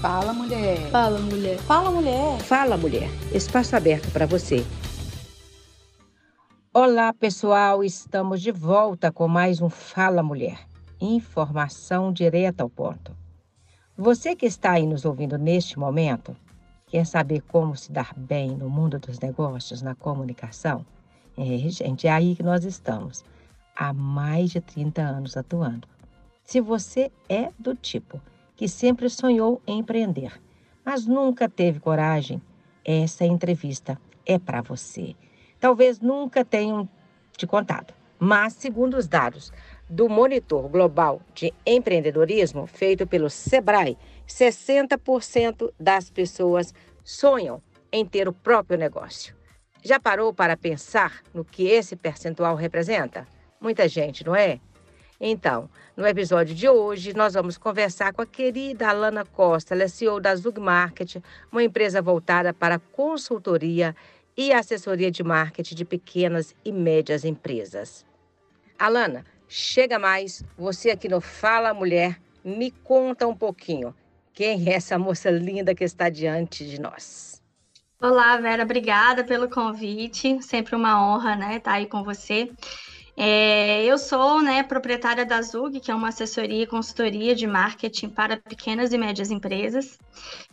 Fala, mulher. Fala, mulher. Fala, mulher. Fala, mulher. Espaço aberto para você. Olá, pessoal. Estamos de volta com mais um Fala Mulher. Informação direta ao ponto. Você que está aí nos ouvindo neste momento, quer saber como se dar bem no mundo dos negócios, na comunicação? É, gente, é aí que nós estamos, há mais de 30 anos atuando. Se você é do tipo que sempre sonhou em empreender, mas nunca teve coragem, essa entrevista é para você. Talvez nunca tenham te contado, mas segundo os dados do Monitor Global de Empreendedorismo feito pelo Sebrae, 60% das pessoas sonham em ter o próprio negócio. Já parou para pensar no que esse percentual representa? Muita gente, não é? Então, no episódio de hoje, nós vamos conversar com a querida Alana Costa, ela é CEO da Zug Market, uma empresa voltada para consultoria e assessoria de marketing de pequenas e médias empresas. Alana, chega mais, você aqui no Fala Mulher, me conta um pouquinho. Quem é essa moça linda que está diante de nós? Olá, Vera, obrigada pelo convite. Sempre uma honra, né, estar aí com você. É, eu sou né, proprietária da Zug, que é uma assessoria e consultoria de marketing para pequenas e médias empresas.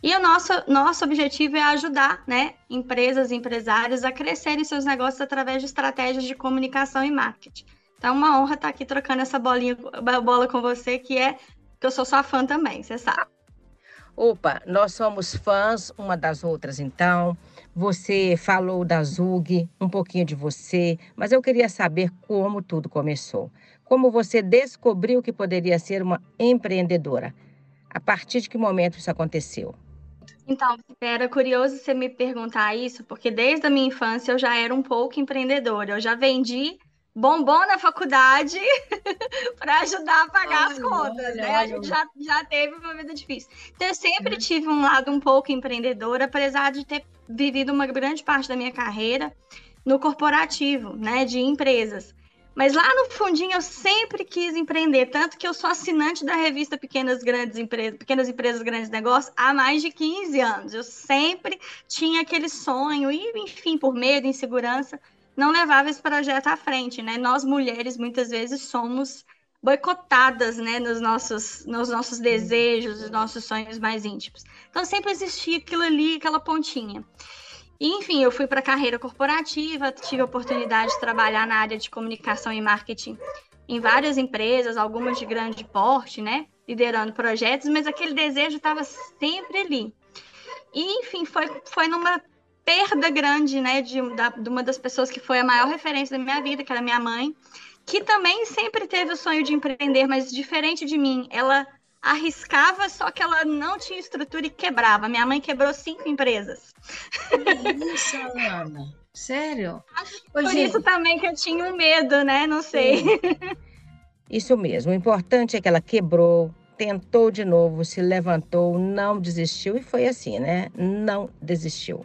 E o nosso, nosso objetivo é ajudar né, empresas e empresários a crescerem seus negócios através de estratégias de comunicação e marketing. Então, é uma honra estar aqui trocando essa bolinha, bola com você, que é que eu sou sua fã também, você sabe. Opa, nós somos fãs uma das outras, então. Você falou da Zug, um pouquinho de você, mas eu queria saber como tudo começou. Como você descobriu que poderia ser uma empreendedora? A partir de que momento isso aconteceu? Então, era curioso você me perguntar isso, porque desde a minha infância eu já era um pouco empreendedora. Eu já vendi bombom na faculdade para ajudar a pagar as contas, olha, né? Olha. A gente já, já teve uma vida difícil. Então, eu sempre uhum. tive um lado um pouco empreendedor, apesar de ter vivido uma grande parte da minha carreira no corporativo, né, de empresas. Mas lá no fundinho eu sempre quis empreender, tanto que eu sou assinante da revista Pequenas Grandes Empresas, Pequenas Empresas Grandes Negócios há mais de 15 anos. Eu sempre tinha aquele sonho e, enfim, por medo, insegurança, não levava esse projeto à frente, né? Nós mulheres muitas vezes somos boicotadas, né, nos nossos, nos nossos desejos, nos nossos sonhos mais íntimos. Então sempre existia aquilo ali, aquela pontinha. E, enfim, eu fui para a carreira corporativa, tive a oportunidade de trabalhar na área de comunicação e marketing em várias empresas, algumas de grande porte, né, liderando projetos, mas aquele desejo estava sempre ali. E, enfim, foi, foi numa perda grande, né, de, da, de uma das pessoas que foi a maior referência da minha vida, que era minha mãe, que também sempre teve o sonho de empreender, mas diferente de mim, ela arriscava, só que ela não tinha estrutura e quebrava. Minha mãe quebrou cinco empresas. Que isso, Ana? Sério? Por isso também que eu tinha um medo, né? Não sei. Isso mesmo. O importante é que ela quebrou, tentou de novo, se levantou, não desistiu e foi assim, né? Não desistiu.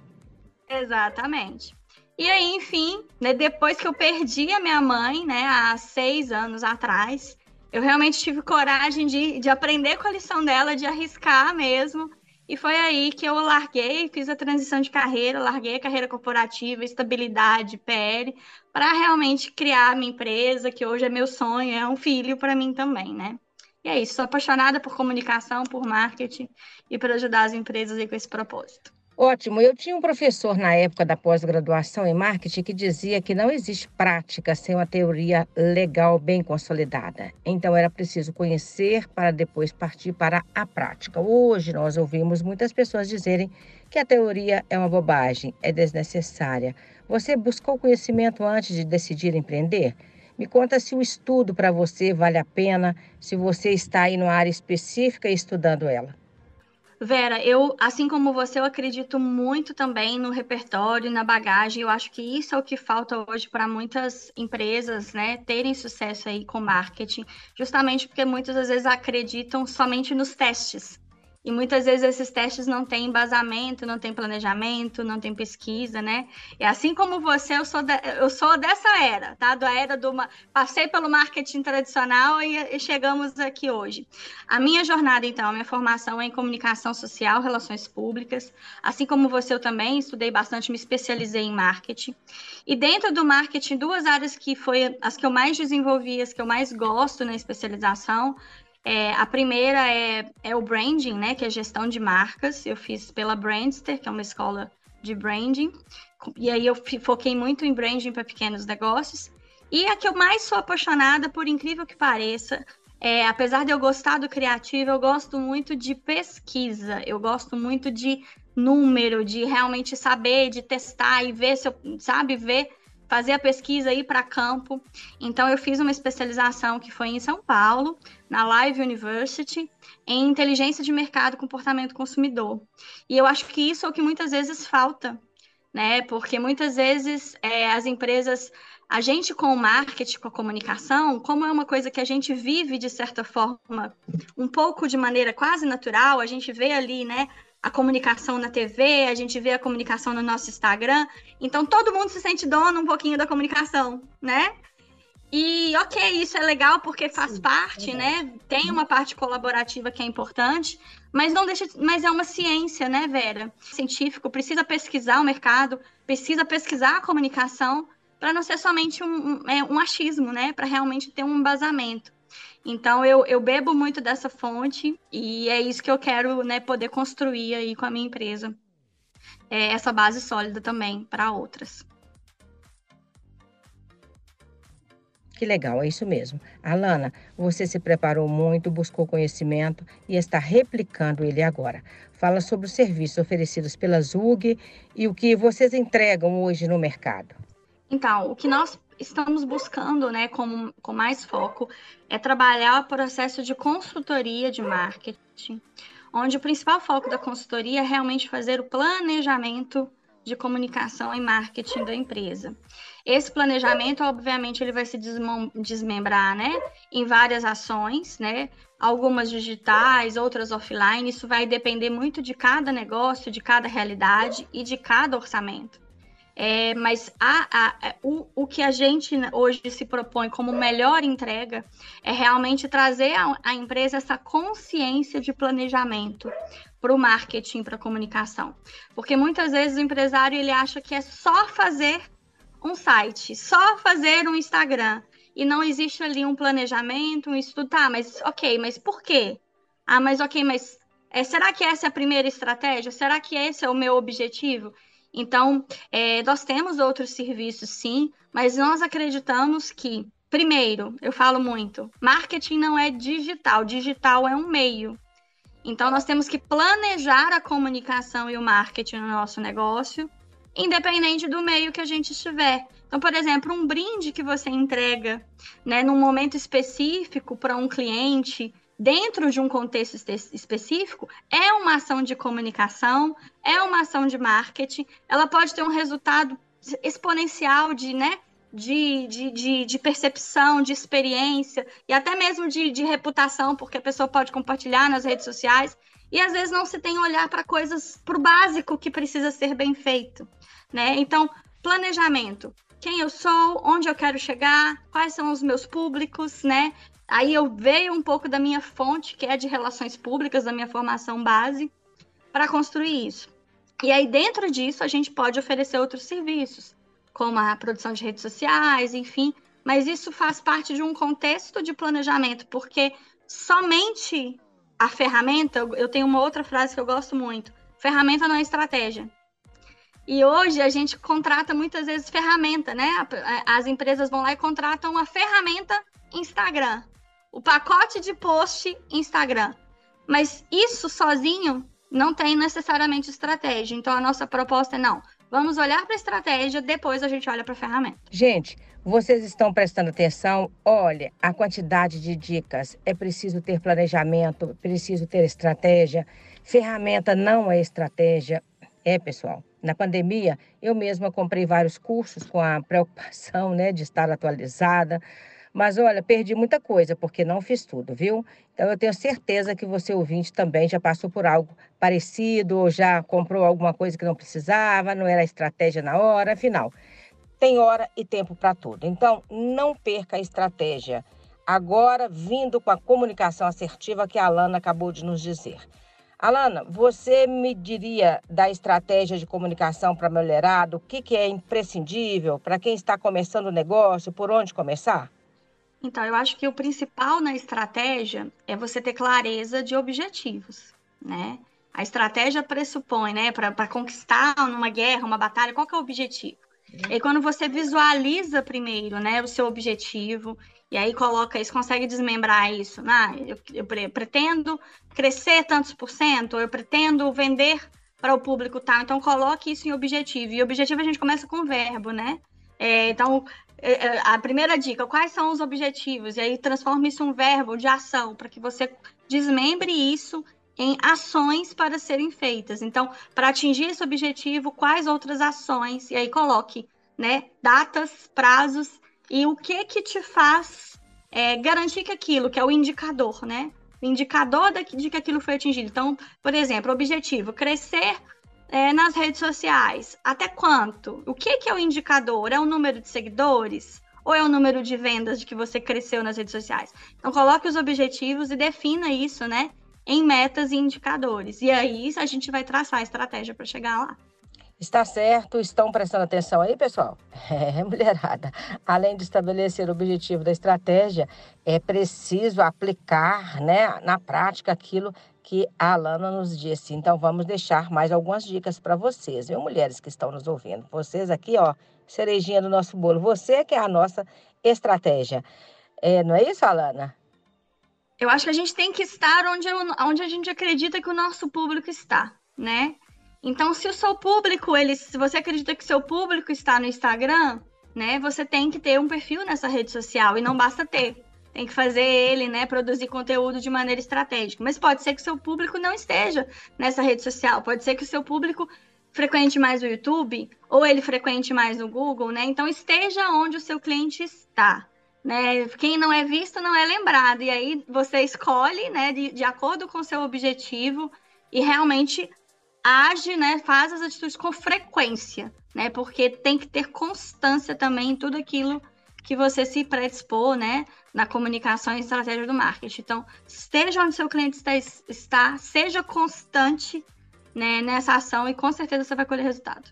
Exatamente. E aí, enfim, né, depois que eu perdi a minha mãe, né, há seis anos atrás, eu realmente tive coragem de, de aprender com a lição dela, de arriscar mesmo. E foi aí que eu larguei, fiz a transição de carreira, larguei a carreira corporativa, estabilidade, PL, para realmente criar a minha empresa, que hoje é meu sonho, é um filho para mim também, né? E é isso, sou apaixonada por comunicação, por marketing e por ajudar as empresas aí com esse propósito. Ótimo. Eu tinha um professor na época da pós-graduação em marketing que dizia que não existe prática sem uma teoria legal bem consolidada. Então era preciso conhecer para depois partir para a prática. Hoje nós ouvimos muitas pessoas dizerem que a teoria é uma bobagem, é desnecessária. Você buscou conhecimento antes de decidir empreender? Me conta se o estudo para você vale a pena, se você está aí numa área específica e estudando ela. Vera, eu, assim como você, eu acredito muito também no repertório, na bagagem. Eu acho que isso é o que falta hoje para muitas empresas, né, terem sucesso aí com marketing, justamente porque muitas das vezes acreditam somente nos testes E muitas vezes esses testes não têm embasamento, não tem planejamento, não tem pesquisa, né? E assim como você, eu sou, de, eu sou dessa era, tá? Da era do. Passei pelo marketing tradicional e, e, chegamos aqui hoje. A minha jornada, então, a minha formação é em comunicação social, relações públicas. Assim como você, eu também estudei bastante, me especializei em marketing. E dentro do marketing, duas áreas que foi as que eu mais desenvolvi, as que eu mais gosto na especialização é, a primeira é, é o branding, né, que é gestão de marcas. Eu fiz pela Brandster, que é uma escola de branding. E aí eu foquei muito em branding para pequenos negócios. E a que eu mais sou apaixonada, por incrível que pareça, é, apesar de eu gostar do criativo, eu gosto muito de pesquisa. Eu gosto muito de número, de realmente saber, de testar e ver se eu, sabe, ver fazer a pesquisa, ir para campo. Então, eu fiz uma especialização que foi em São Paulo, na Live University, em inteligência de mercado e comportamento consumidor. E eu acho que isso é o que muitas vezes falta, né? Porque muitas vezes é, as empresas a gente com o marketing, com a comunicação, como é uma coisa que a gente vive de certa forma, um pouco de maneira quase natural, a gente vê ali, né, a comunicação na TV, a gente vê a comunicação no nosso Instagram. Então todo mundo se sente dono um pouquinho da comunicação, né? E ok, isso é legal porque faz Sim, parte, é né? Tem uma parte colaborativa que é importante, mas não deixa, mas é uma ciência, né, Vera? Científico precisa pesquisar o mercado, precisa pesquisar a comunicação para não ser somente um, um, é, um achismo, né? Para realmente ter um embasamento. Então eu, eu bebo muito dessa fonte e é isso que eu quero né, poder construir aí com a minha empresa. É essa base sólida também para outras. Que legal, é isso mesmo. Alana, você se preparou muito, buscou conhecimento e está replicando ele agora. Fala sobre os serviços oferecidos pela ZUG e o que vocês entregam hoje no mercado. Então, o que nós estamos buscando, né, com, com mais foco, é trabalhar o processo de consultoria de marketing, onde o principal foco da consultoria é realmente fazer o planejamento de comunicação e marketing da empresa. Esse planejamento, obviamente, ele vai se desmembrar, né, em várias ações, né, algumas digitais, outras offline. Isso vai depender muito de cada negócio, de cada realidade e de cada orçamento. É, mas a, a, é, o, o que a gente hoje se propõe como melhor entrega é realmente trazer à empresa essa consciência de planejamento para o marketing, para a comunicação. Porque muitas vezes o empresário ele acha que é só fazer um site, só fazer um Instagram. E não existe ali um planejamento, um estudo. Tá, mas ok, mas por quê? Ah, mas ok, mas é, será que essa é a primeira estratégia? Será que esse é o meu objetivo? Então, é, nós temos outros serviços, sim, mas nós acreditamos que, primeiro, eu falo muito, marketing não é digital, digital é um meio. Então, nós temos que planejar a comunicação e o marketing no nosso negócio, independente do meio que a gente estiver. Então, por exemplo, um brinde que você entrega, né, num momento específico para um cliente, dentro de um contexto específico, é uma ação de comunicação, é uma ação de marketing, ela pode ter um resultado exponencial de, né, de, de, de, de percepção, de experiência e até mesmo de, de reputação, porque a pessoa pode compartilhar nas redes sociais e às vezes não se tem olhar para coisas, para o básico que precisa ser bem feito, né? Então, planejamento. Quem eu sou, onde eu quero chegar, quais são os meus públicos, né? Aí eu veio um pouco da minha fonte, que é de relações públicas, da minha formação base, para construir isso. E aí, dentro disso, a gente pode oferecer outros serviços, como a produção de redes sociais, enfim, mas isso faz parte de um contexto de planejamento, porque somente a ferramenta, eu tenho uma outra frase que eu gosto muito: ferramenta não é estratégia. E hoje a gente contrata muitas vezes ferramenta, né? As empresas vão lá e contratam a ferramenta Instagram o pacote de post Instagram. Mas isso sozinho não tem necessariamente estratégia. Então a nossa proposta é não. Vamos olhar para a estratégia, depois a gente olha para a ferramenta. Gente, vocês estão prestando atenção? Olha, a quantidade de dicas. É preciso ter planejamento, preciso ter estratégia. Ferramenta não é estratégia. É, pessoal. Na pandemia, eu mesma comprei vários cursos com a preocupação né, de estar atualizada Mas olha, perdi muita coisa porque não fiz tudo, viu? Então eu tenho certeza que você ouvinte também já passou por algo parecido ou já comprou alguma coisa que não precisava, não era estratégia na hora, afinal. Tem hora e tempo para tudo. Então não perca a estratégia. Agora vindo com a comunicação assertiva que a Alana acabou de nos dizer. Alana, você me diria da estratégia de comunicação para mulherada, o que, que é imprescindível para quem está começando o negócio, por onde começar? Então, eu acho que o principal na estratégia é você ter clareza de objetivos, né? A estratégia pressupõe, né, para conquistar numa guerra, uma batalha, qual que é o objetivo? E quando você visualiza primeiro, né, o seu objetivo, e aí coloca isso, consegue desmembrar isso, né? Eu, eu pretendo crescer tantos por cento, eu pretendo vender para o público tal, então coloque isso em objetivo. E objetivo a gente começa com verbo, né? É, então, a primeira dica, quais são os objetivos? E aí transforma isso em um verbo de ação, para que você desmembre isso em ações para serem feitas. Então, para atingir esse objetivo, quais outras ações? E aí coloque, né, datas, prazos e o que que te faz é, garantir que aquilo, que é o indicador, né? O indicador de que aquilo foi atingido. Então, por exemplo, objetivo, crescer é, nas redes sociais. Até quanto? O que, que é o indicador? É o número de seguidores? Ou é o número de vendas de que você cresceu nas redes sociais? Então, coloque os objetivos e defina isso, né? Em metas e indicadores. E aí, a gente vai traçar a estratégia para chegar lá. Está certo? Estão prestando atenção aí, pessoal? É, mulherada. Além de estabelecer o objetivo da estratégia, é preciso aplicar né, na prática aquilo que a Alana nos disse. Então, vamos deixar mais algumas dicas para vocês, viu, mulheres que estão nos ouvindo? Vocês aqui, ó, cerejinha do nosso bolo. Você que é a nossa estratégia. É, não é isso, Alana? Eu acho que a gente tem que estar onde, onde a gente acredita que o nosso público está, né? Então, se o seu público, ele, se você acredita que seu público está no Instagram, né, você tem que ter um perfil nessa rede social e não basta ter. Tem que fazer ele, né, produzir conteúdo de maneira estratégica. Mas pode ser que seu público não esteja nessa rede social, pode ser que o seu público frequente mais o YouTube ou ele frequente mais o Google, né? Então esteja onde o seu cliente está. Né? Quem não é visto não é lembrado. E aí você escolhe, né, de, de acordo com o seu objetivo e realmente age, né, faz as atitudes com frequência, né? Porque tem que ter constância também em tudo aquilo que você se predispor, né, na comunicação e estratégia do marketing. Então, esteja onde seu cliente está, está seja constante, né, nessa ação e com certeza você vai colher resultado.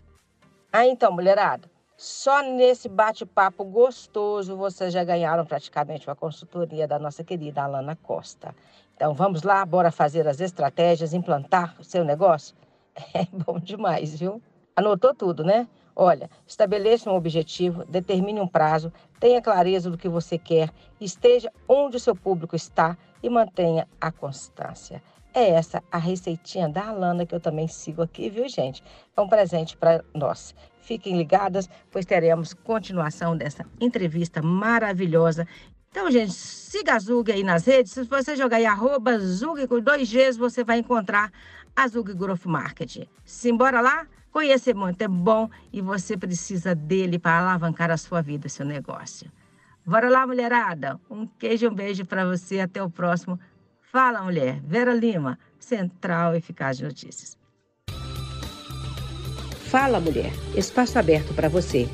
Ah, então, mulherada, só nesse bate-papo gostoso vocês já ganharam praticamente uma consultoria da nossa querida Alana Costa. Então, vamos lá, bora fazer as estratégias, implantar o seu negócio? É bom demais, viu? Anotou tudo, né? Olha, estabeleça um objetivo, determine um prazo, tenha clareza do que você quer, esteja onde o seu público está e mantenha a constância. É essa a receitinha da Alana que eu também sigo aqui, viu, gente? É um presente para nós. Fiquem ligadas, pois teremos continuação dessa entrevista maravilhosa. Então, gente, siga a Zug aí nas redes. Se você jogar aí arroba Zug com dois Gs, você vai encontrar a Zug Growth Market. Simbora lá? Conhecer muito é bom e você precisa dele para alavancar a sua vida, seu negócio. Bora lá, mulherada. Um queijo um beijo para você. Até o próximo. Fala, mulher. Vera Lima, Central Eficaz de Notícias. Fala, mulher. Espaço aberto para você